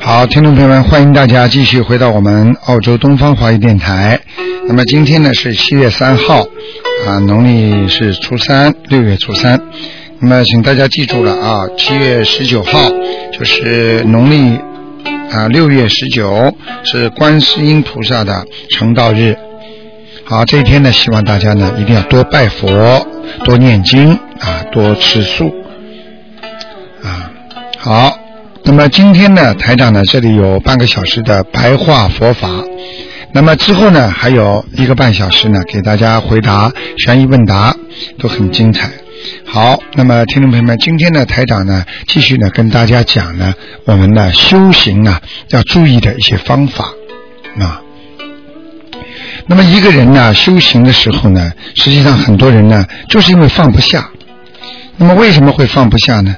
好，听众朋友们，欢迎大家继续回到我们澳洲东方华语电台。那么今天呢是七月三号，啊，农历是初三，六月初三。那么请大家记住了啊，七月十九号就是农历啊六月十九是观世音菩萨的成道日。好，这一天呢，希望大家呢一定要多拜佛，多念经啊，多吃素啊。好，那么今天呢，台长呢这里有半个小时的白话佛法，那么之后呢还有一个半小时呢给大家回答悬疑问答，都很精彩。好，那么听众朋友们，今天呢台长呢继续呢跟大家讲呢我们的修行啊要注意的一些方法啊。那么一个人呢，修行的时候呢，实际上很多人呢，就是因为放不下。那么为什么会放不下呢？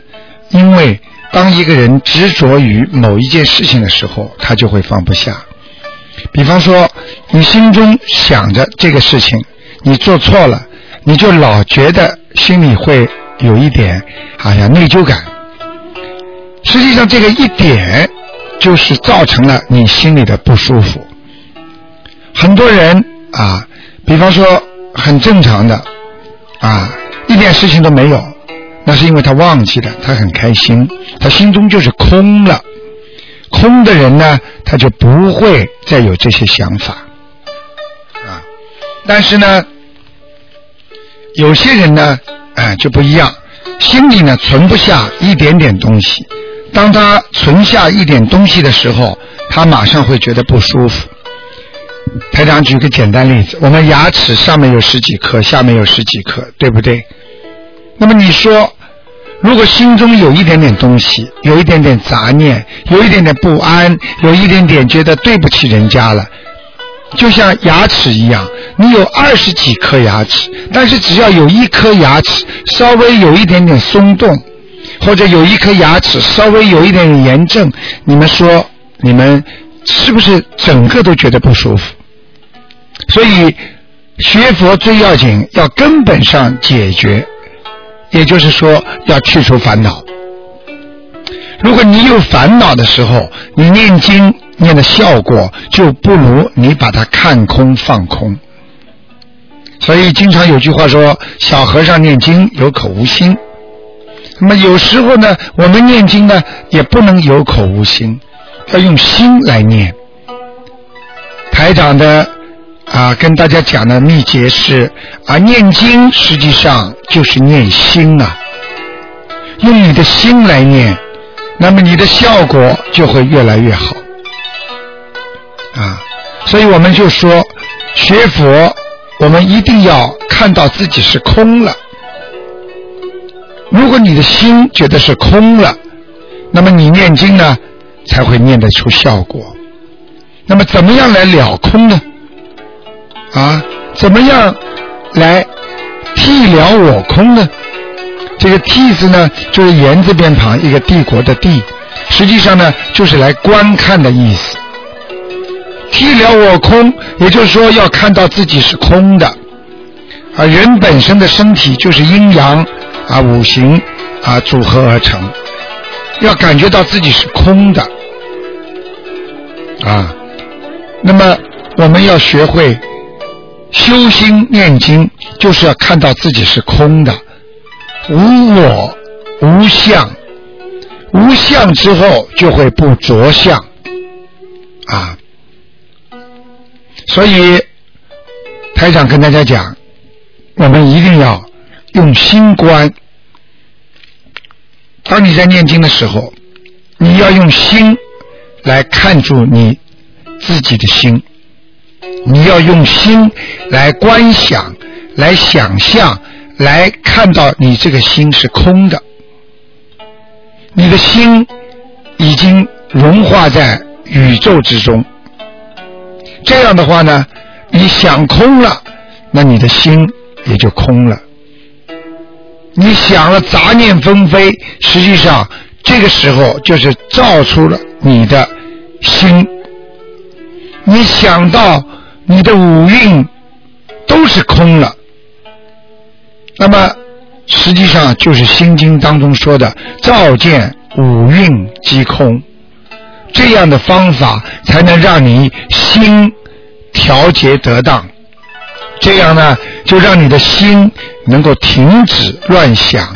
因为当一个人执着于某一件事情的时候，他就会放不下。比方说，你心中想着这个事情，你做错了，你就老觉得心里会有一点，哎呀内疚感。实际上，这个一点就是造成了你心里的不舒服。很多人啊，比方说很正常的啊，一点事情都没有，那是因为他忘记了，他很开心，他心中就是空了。空的人呢，他就不会再有这些想法啊。但是呢，有些人呢，哎就不一样，心里呢存不下一点点东西，当他存下一点东西的时候，他马上会觉得不舒服。台长举个简单例子，我们牙齿上面有十几颗，下面有十几颗，对不对？那么你说，如果心中有一点点东西，有一点点杂念，有一点点不安，有一点点觉得对不起人家了，就像牙齿一样，你有二十几颗牙齿，但是只要有一颗牙齿稍微有一点点松动，或者有一颗牙齿稍微有一点点炎症，你们说你们是不是整个都觉得不舒服？所以学佛最要紧，要根本上解决，也就是说要去除烦恼。如果你有烦恼的时候，你念经念的效果就不如你把它看空放空。所以经常有句话说：“小和尚念经有口无心。”那么有时候呢，我们念经呢也不能有口无心，要用心来念。台长的。啊，跟大家讲的秘诀是啊，念经实际上就是念心啊，用你的心来念，那么你的效果就会越来越好啊。所以我们就说，学佛我们一定要看到自己是空了。如果你的心觉得是空了，那么你念经呢才会念得出效果。那么怎么样来了空呢？啊，怎么样来替了我空呢？这个替字呢，就是言字边旁一个帝国的帝，实际上呢，就是来观看的意思。替了我空，也就是说要看到自己是空的。啊，人本身的身体就是阴阳啊五行啊组合而成，要感觉到自己是空的。啊，那么我们要学会。修心念经就是要看到自己是空的，无我无相，无相之后就会不着相啊。所以台长跟大家讲，我们一定要用心观。当你在念经的时候，你要用心来看住你自己的心。你要用心来观想，来想象，来看到你这个心是空的，你的心已经融化在宇宙之中。这样的话呢，你想空了，那你的心也就空了。你想了杂念纷飞，实际上这个时候就是造出了你的心。你想到你的五蕴都是空了，那么实际上就是《心经》当中说的“照见五蕴即空”，这样的方法才能让你心调节得当。这样呢，就让你的心能够停止乱想，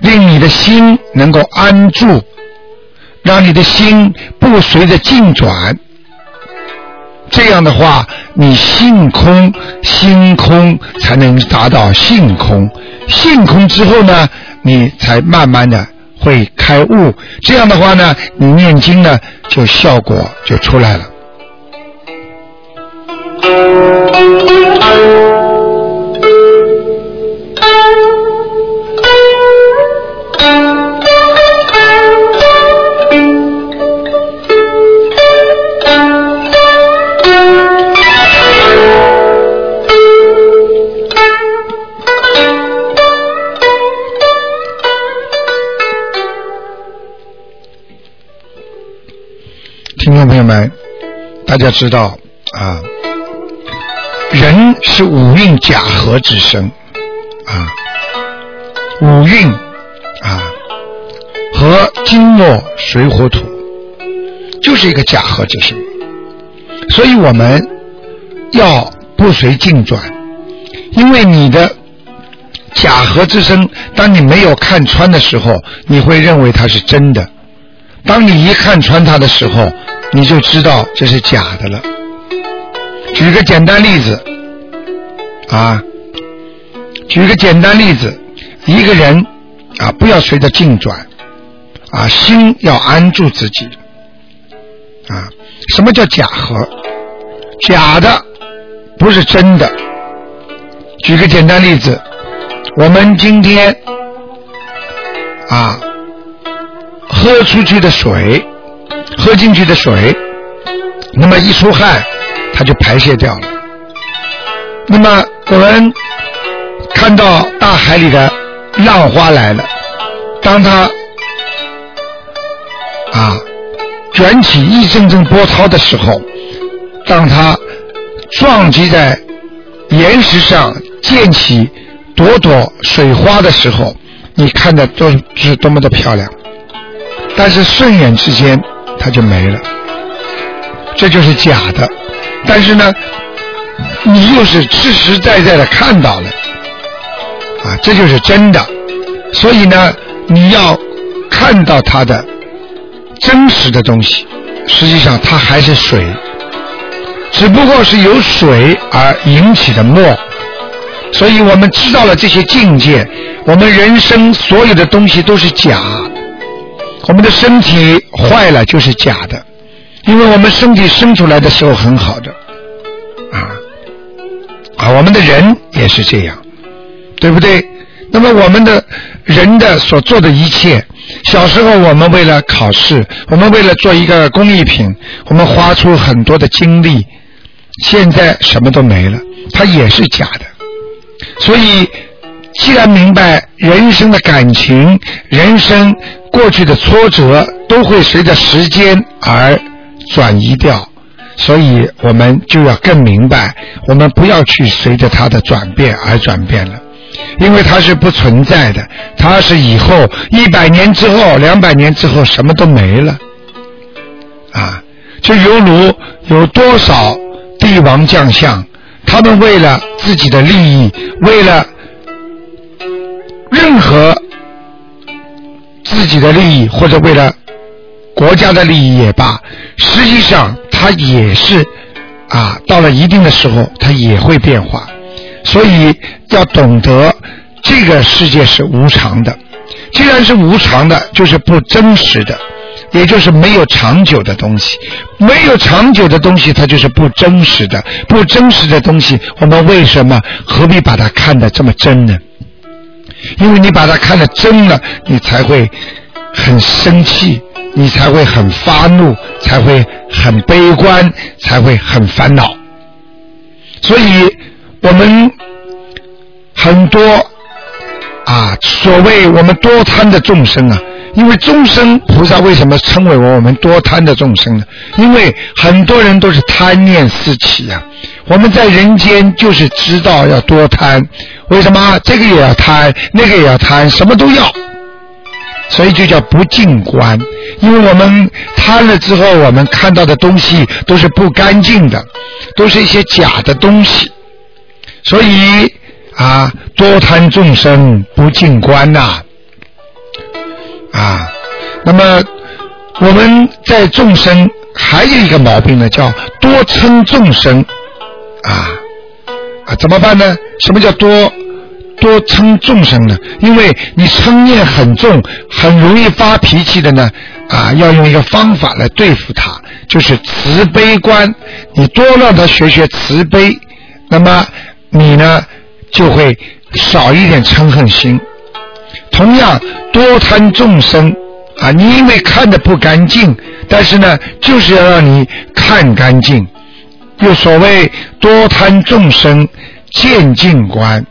令你的心能够安住，让你的心不随着境转。这样的话，你性空心空，才能达到性空。性空之后呢，你才慢慢的会开悟。这样的话呢，你念经呢，就效果就出来了。大家知道啊，人是五蕴假合之身啊，五蕴啊和金木水火土就是一个假合之身，所以我们要不随境转，因为你的假合之身，当你没有看穿的时候，你会认为它是真的；当你一看穿它的时候，你就知道这是假的了。举个简单例子，啊，举个简单例子，一个人啊，不要随着境转，啊，心要安住自己，啊，什么叫假和？假的不是真的。举个简单例子，我们今天啊，喝出去的水。喝进去的水，那么一出汗，它就排泄掉了。那么我们看到大海里的浪花来了，当它啊卷起一阵阵波涛的时候，当它撞击在岩石上溅起朵朵水花的时候，你看的都是多么的漂亮。但是瞬眼之间。它就没了，这就是假的。但是呢，你又是实实在在的看到了，啊，这就是真的。所以呢，你要看到它的真实的东西，实际上它还是水，只不过是由水而引起的墨。所以我们知道了这些境界，我们人生所有的东西都是假。我们的身体坏了就是假的，因为我们身体生出来的时候很好的，啊啊，我们的人也是这样，对不对？那么我们的人的所做的一切，小时候我们为了考试，我们为了做一个工艺品，我们花出很多的精力，现在什么都没了，它也是假的。所以，既然明白人生的感情，人生。过去的挫折都会随着时间而转移掉，所以我们就要更明白，我们不要去随着它的转变而转变了，因为它是不存在的，它是以后一百年之后、两百年之后什么都没了，啊，就犹如有多少帝王将相，他们为了自己的利益，为了任何。自己的利益或者为了国家的利益也罢，实际上它也是啊，到了一定的时候，它也会变化。所以要懂得这个世界是无常的。既然是无常的，就是不真实的，也就是没有长久的东西。没有长久的东西，它就是不真实的。不真实的东西，我们为什么何必把它看得这么真呢？因为你把它看得真了，你才会很生气，你才会很发怒，才会很悲观，才会很烦恼。所以，我们很多啊，所谓我们多贪的众生啊，因为众生菩萨为什么称为我们多贪的众生呢？因为很多人都是贪念四起呀。我们在人间就是知道要多贪，为什么这个也要贪，那个也要贪，什么都要，所以就叫不净观。因为我们贪了之后，我们看到的东西都是不干净的，都是一些假的东西，所以啊，多贪众生不净观呐，啊，那么我们在众生还有一个毛病呢，叫多称众生。啊啊，怎么办呢？什么叫多多称众生呢？因为你嗔念很重，很容易发脾气的呢。啊，要用一个方法来对付他，就是慈悲观。你多让他学学慈悲，那么你呢就会少一点嗔恨心。同样，多贪众生啊，你因为看的不干净，但是呢，就是要让你看干净。又所谓多贪众生见净观，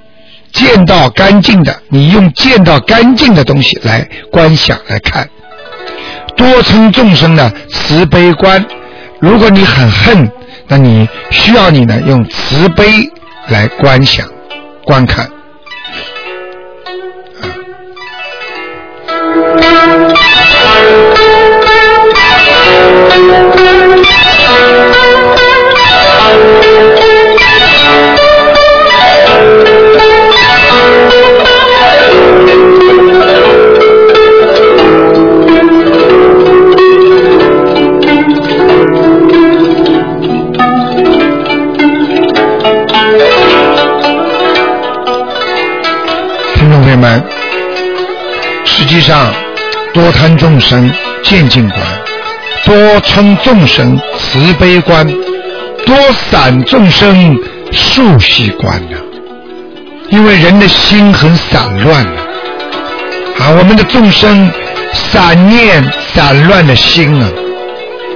见到干净的，你用见到干净的东西来观想来看。多称众生的慈悲观，如果你很恨，那你需要你呢用慈悲来观想、观看。实际上多贪众生见净观，多称众生慈悲观，多散众生数息观呢。因为人的心很散乱的，啊，我们的众生散念散乱的心啊，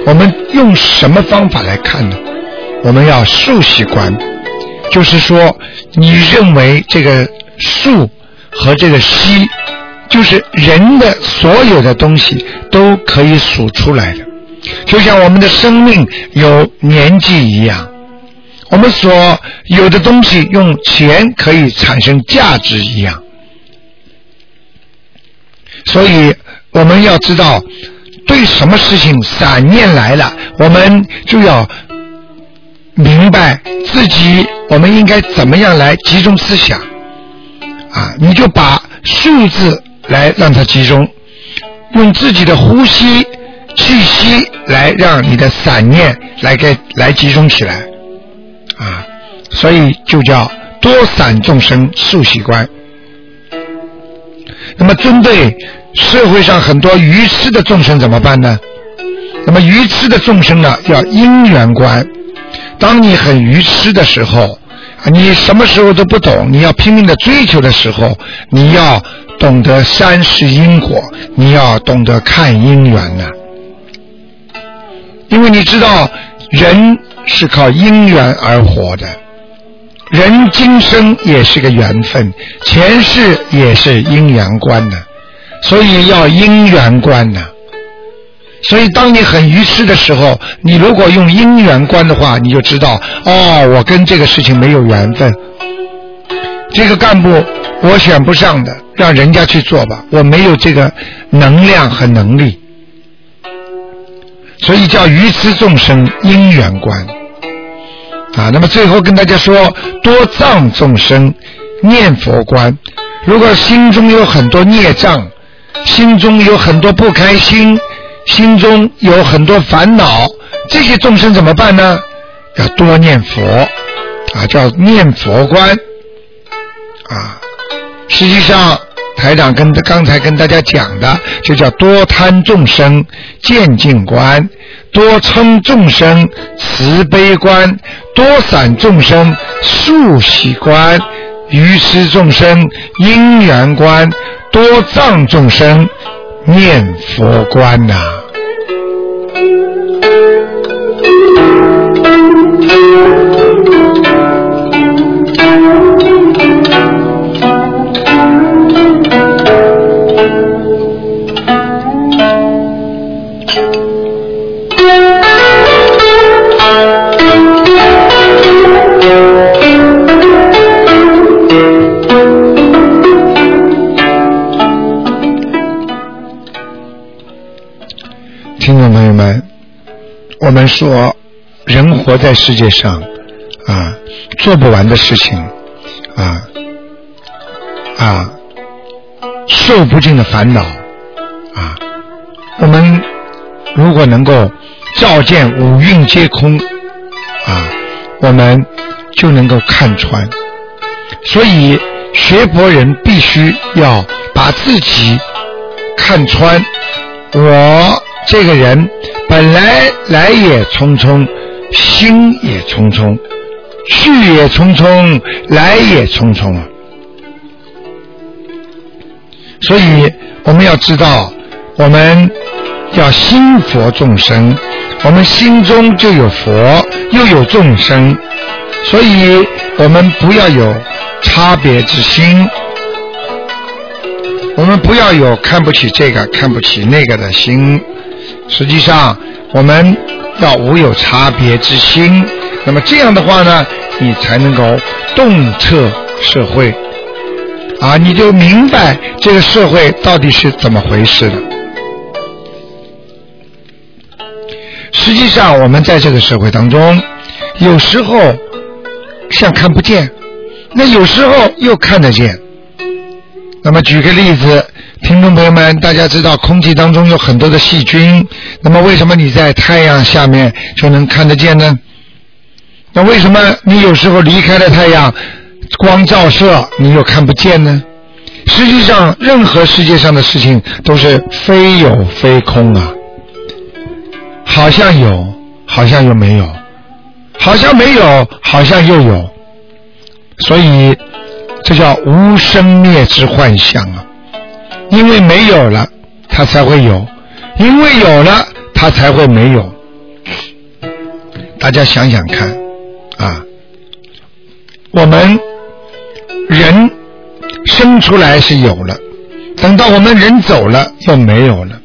我们用什么方法来看呢？我们要数息观，就是说，你认为这个数。和这个息，就是人的所有的东西都可以数出来的，就像我们的生命有年纪一样，我们所有的东西用钱可以产生价值一样。所以我们要知道，对什么事情散念来了，我们就要明白自己我们应该怎么样来集中思想。啊，你就把数字来让它集中，用自己的呼吸、气息来让你的散念来给来集中起来，啊，所以就叫多散众生速息观。那么针对社会上很多愚痴的众生怎么办呢？那么愚痴的众生呢，要因缘观。当你很愚痴的时候。你什么时候都不懂，你要拼命的追求的时候，你要懂得三世因果，你要懂得看因缘呢。因为你知道，人是靠因缘而活的，人今生也是个缘分，前世也是因缘观呢，所以要因缘观呢。所以，当你很愚痴的时候，你如果用因缘观的话，你就知道，哦，我跟这个事情没有缘分。这个干部我选不上的，让人家去做吧，我没有这个能量和能力。所以叫愚痴众生因缘观。啊，那么最后跟大家说，多障众生念佛观。如果心中有很多孽障，心中有很多不开心。心中有很多烦恼，这些众生怎么办呢？要多念佛，啊，叫念佛观，啊，实际上台长跟刚才跟大家讲的，就叫多贪众生见境观，多称众生慈悲观，多散众生速喜观，愚痴众生因缘观，多藏众生。念佛观呐、说人活在世界上啊，做不完的事情啊啊，受不尽的烦恼啊。我们如果能够照见五蕴皆空啊，我们就能够看穿。所以学佛人必须要把自己看穿。我这个人本来来也匆匆，心也匆匆，去也匆匆，来也匆匆。所以我们要知道，我们要心佛众生，我们心中就有佛，又有众生，所以我们不要有差别之心。我们不要有看不起这个、看不起那个的心。实际上，我们要无有差别之心。那么这样的话呢，你才能够洞彻社会啊，你就明白这个社会到底是怎么回事了。实际上，我们在这个社会当中，有时候像看不见，那有时候又看得见。那么举个例子，听众朋友们，大家知道空气当中有很多的细菌，那么为什么你在太阳下面就能看得见呢？那为什么你有时候离开了太阳，光照射你又看不见呢？实际上，任何世界上的事情都是非有非空啊，好像有，好像又没有，好像没有，好像又有，所以。这叫无生灭之幻象啊！因为没有了，它才会有；因为有了，它才会没有。大家想想看啊，我们人生出来是有了，等到我们人走了又没有了，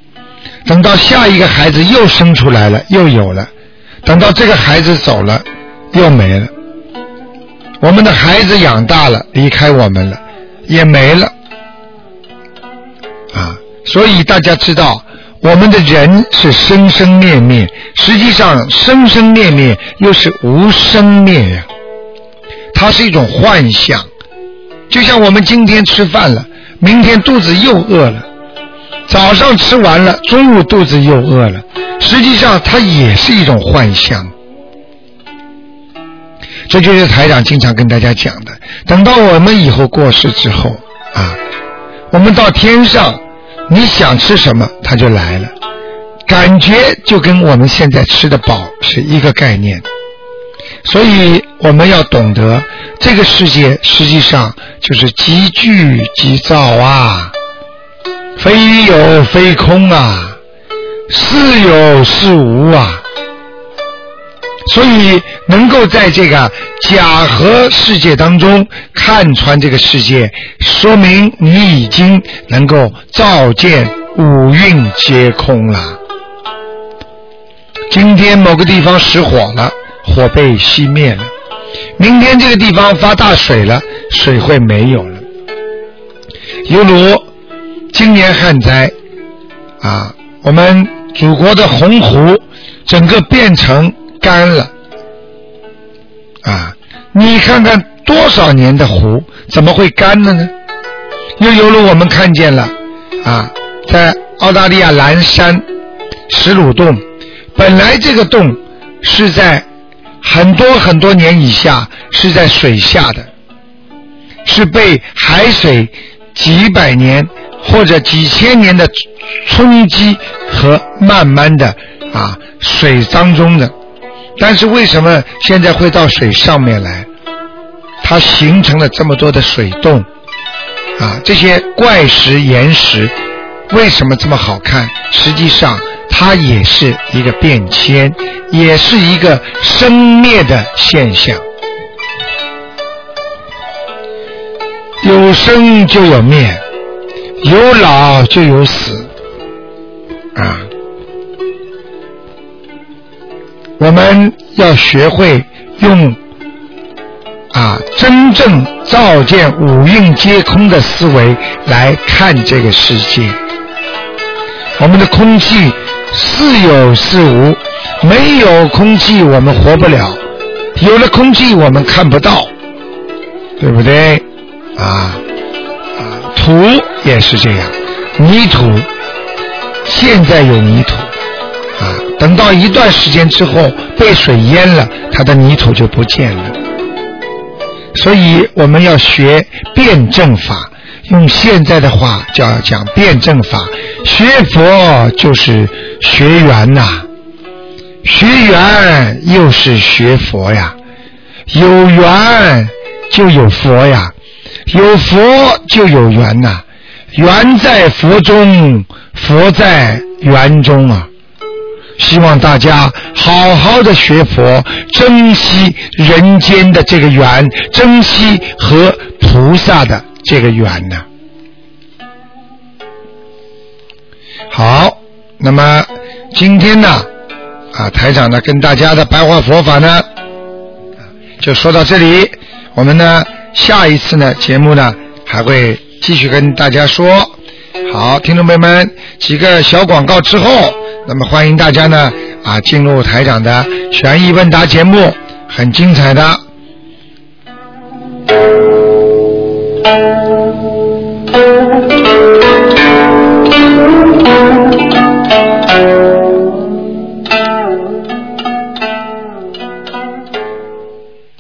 等到下一个孩子又生出来了又有了，等到这个孩子走了又没了。我们的孩子养大了，离开我们了，也没了，啊！所以大家知道，我们的人是生生灭灭，实际上生生灭灭又是无生灭呀，它是一种幻象。就像我们今天吃饭了，明天肚子又饿了，早上吃完了，中午肚子又饿了，实际上它也是一种幻象。这就是台长经常跟大家讲的。等到我们以后过世之后啊，我们到天上，你想吃什么，它就来了，感觉就跟我们现在吃的饱是一个概念。所以我们要懂得，这个世界实际上就是即聚即造啊，非有非空啊，似有似无啊。所以，能够在这个假和世界当中看穿这个世界，说明你已经能够照见五蕴皆空了。今天某个地方失火了，火被熄灭了；明天这个地方发大水了，水会没有了。犹如今年旱灾啊，我们祖国的洪湖整个变成。干了，啊！你看看多少年的湖怎么会干了呢？又犹如我们看见了，啊，在澳大利亚蓝山石鲁洞，本来这个洞是在很多很多年以下是在水下的，是被海水几百年或者几千年的冲击和慢慢的啊水当中的。但是为什么现在会到水上面来？它形成了这么多的水洞，啊，这些怪石岩石为什么这么好看？实际上，它也是一个变迁，也是一个生灭的现象。有生就有灭，有老就有死，啊！我们要学会用啊真正照见五蕴皆空的思维来看这个世界。我们的空气似有似无，没有空气我们活不了，有了空气我们看不到，对不对？啊啊，土也是这样，泥土现在有泥土啊，等到一段时间之后被水淹了，它的泥土就不见了。所以我们要学辩证法。用现在的话叫讲辩证法，学佛就是学缘呐，学缘又是学佛呀，有缘就有佛呀，有佛就有缘呐，缘在佛中，佛在缘中啊！希望大家好好的学佛，珍惜人间的这个缘，珍惜和菩萨的。这个缘呢？好，那么今天呢，啊，台长呢跟大家的白话佛法呢，就说到这里。我们呢，下一次呢节目呢还会继续跟大家说。好，听众朋友们，几个小广告之后，那么欢迎大家呢啊进入台长的悬疑问答节目，很精彩的。